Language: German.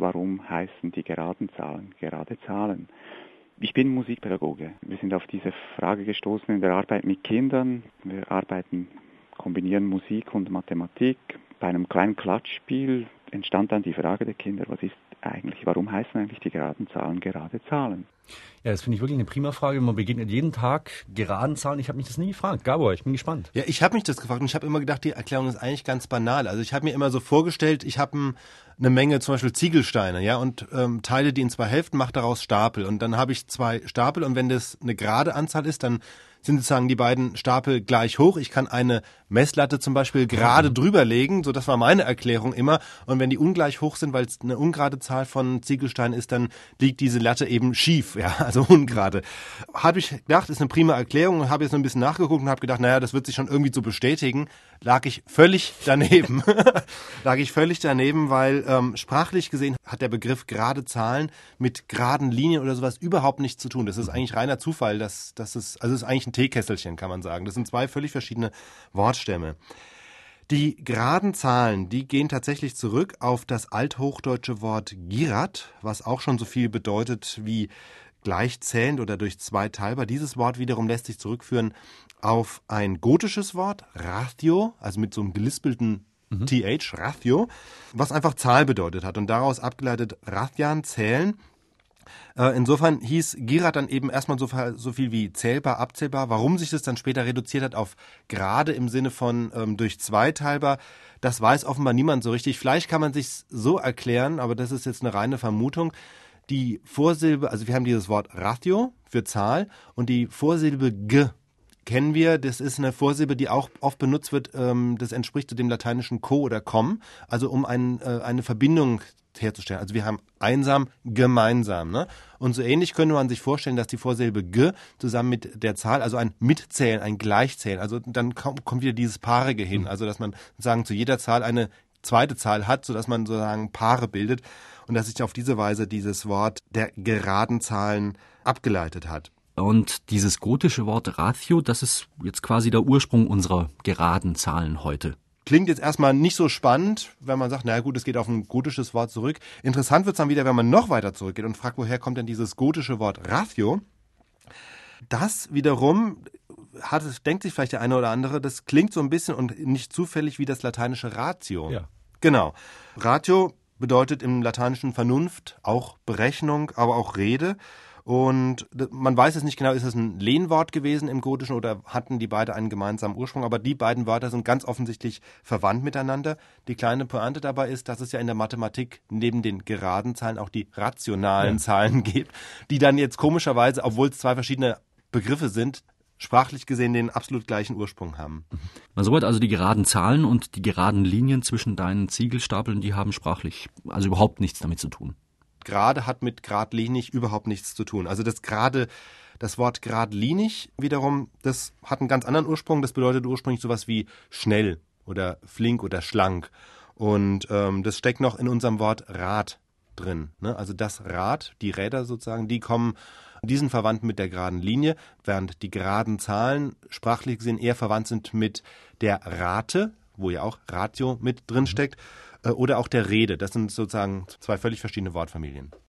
warum heißen die geraden Zahlen gerade Zahlen? Ich bin Musikpädagoge. Wir sind auf diese Frage gestoßen in der Arbeit mit Kindern. Wir arbeiten, kombinieren Musik und Mathematik. Bei einem kleinen Klatschspiel entstand dann die Frage der Kinder, was ist eigentlich, warum heißen eigentlich die geraden Zahlen gerade Zahlen? Ja, das finde ich wirklich eine prima Frage. Man begegnet jeden Tag geraden Zahlen. Ich habe mich das nie gefragt. Gabor, ich bin gespannt. Ja, ich habe mich das gefragt und ich habe immer gedacht, die Erklärung ist eigentlich ganz banal. Also ich habe mir immer so vorgestellt, ich habe ein, eine Menge zum Beispiel Ziegelsteine, ja, und ähm, teile die in zwei Hälften, mache daraus Stapel. Und dann habe ich zwei Stapel und wenn das eine gerade Anzahl ist, dann sind sozusagen die beiden Stapel gleich hoch. Ich kann eine Messlatte zum Beispiel gerade mhm. drüber legen, so das war meine Erklärung immer. Und wenn die ungleich hoch sind, weil es eine ungerade Zahl von Ziegelsteinen ist, dann liegt diese Latte eben schief, ja, also ungerade. Habe ich gedacht, ist eine prima Erklärung und habe jetzt noch ein bisschen nachgeguckt und habe gedacht, naja, das wird sich schon irgendwie so bestätigen. Lag ich völlig daneben. Lag ich völlig daneben, weil ähm, sprachlich gesehen hat der Begriff gerade Zahlen mit geraden Linien oder sowas überhaupt nichts zu tun. Das ist eigentlich reiner Zufall, dass, dass es, also ist eigentlich ein Teekesselchen, kann man sagen. Das sind zwei völlig verschiedene Wortstämme. Die geraden Zahlen, die gehen tatsächlich zurück auf das althochdeutsche Wort girat, was auch schon so viel bedeutet wie gleichzählend oder durch zwei teilbar. Dieses Wort wiederum lässt sich zurückführen auf ein gotisches Wort, ratio, also mit so einem gelispelten mhm. th, ratio, was einfach Zahl bedeutet hat und daraus abgeleitet Rathian, zählen. Äh, insofern hieß Girat dann eben erstmal so, so, viel wie zählbar, abzählbar. Warum sich das dann später reduziert hat auf gerade im Sinne von ähm, durch zwei teilbar, das weiß offenbar niemand so richtig. Vielleicht kann man sich so erklären, aber das ist jetzt eine reine Vermutung. Die Vorsilbe, also wir haben dieses Wort Ratio für Zahl und die Vorsilbe G kennen wir. Das ist eine Vorsilbe, die auch oft benutzt wird. Ähm, das entspricht dem lateinischen co oder com, also um ein, äh, eine Verbindung herzustellen. Also wir haben einsam, gemeinsam. Ne? Und so ähnlich könnte man sich vorstellen, dass die Vorsilbe g zusammen mit der Zahl, also ein Mitzählen, ein Gleichzählen, also dann kommt wieder dieses Paarige hin. Also dass man sozusagen zu jeder Zahl eine zweite Zahl hat, sodass man sozusagen Paare bildet und dass sich auf diese Weise dieses Wort der geraden Zahlen abgeleitet hat. Und dieses gotische Wort Ratio, das ist jetzt quasi der Ursprung unserer geraden Zahlen heute. Klingt jetzt erstmal nicht so spannend, wenn man sagt, naja gut, es geht auf ein gotisches Wort zurück. Interessant wird es dann wieder, wenn man noch weiter zurückgeht und fragt, woher kommt denn dieses gotische Wort Ratio? Das wiederum hat, denkt sich vielleicht der eine oder andere, das klingt so ein bisschen und nicht zufällig wie das lateinische Ratio. Ja. Genau. Ratio bedeutet im Lateinischen Vernunft, auch Berechnung, aber auch Rede. Und man weiß es nicht genau, ist es ein Lehnwort gewesen im Gotischen oder hatten die beide einen gemeinsamen Ursprung, aber die beiden Wörter sind ganz offensichtlich verwandt miteinander. Die kleine Pointe dabei ist, dass es ja in der Mathematik neben den geraden Zahlen auch die rationalen ja. Zahlen gibt, die dann jetzt komischerweise, obwohl es zwei verschiedene Begriffe sind, sprachlich gesehen den absolut gleichen Ursprung haben. Man soweit also die geraden Zahlen und die geraden Linien zwischen deinen Ziegelstapeln, die haben sprachlich also überhaupt nichts damit zu tun. Gerade hat mit geradlinig überhaupt nichts zu tun. Also das gerade das Wort geradlinig wiederum, das hat einen ganz anderen Ursprung. Das bedeutet ursprünglich sowas wie schnell oder flink oder schlank. Und ähm, das steckt noch in unserem Wort Rad drin. Ne? Also das Rad, die Räder sozusagen, die kommen die sind verwandt mit der geraden Linie, während die geraden Zahlen sprachlich gesehen eher verwandt sind mit der Rate, wo ja auch Ratio mit drin steckt, äh, oder auch der Rede. Das sind sozusagen zwei völlig verschiedene Wortfamilien.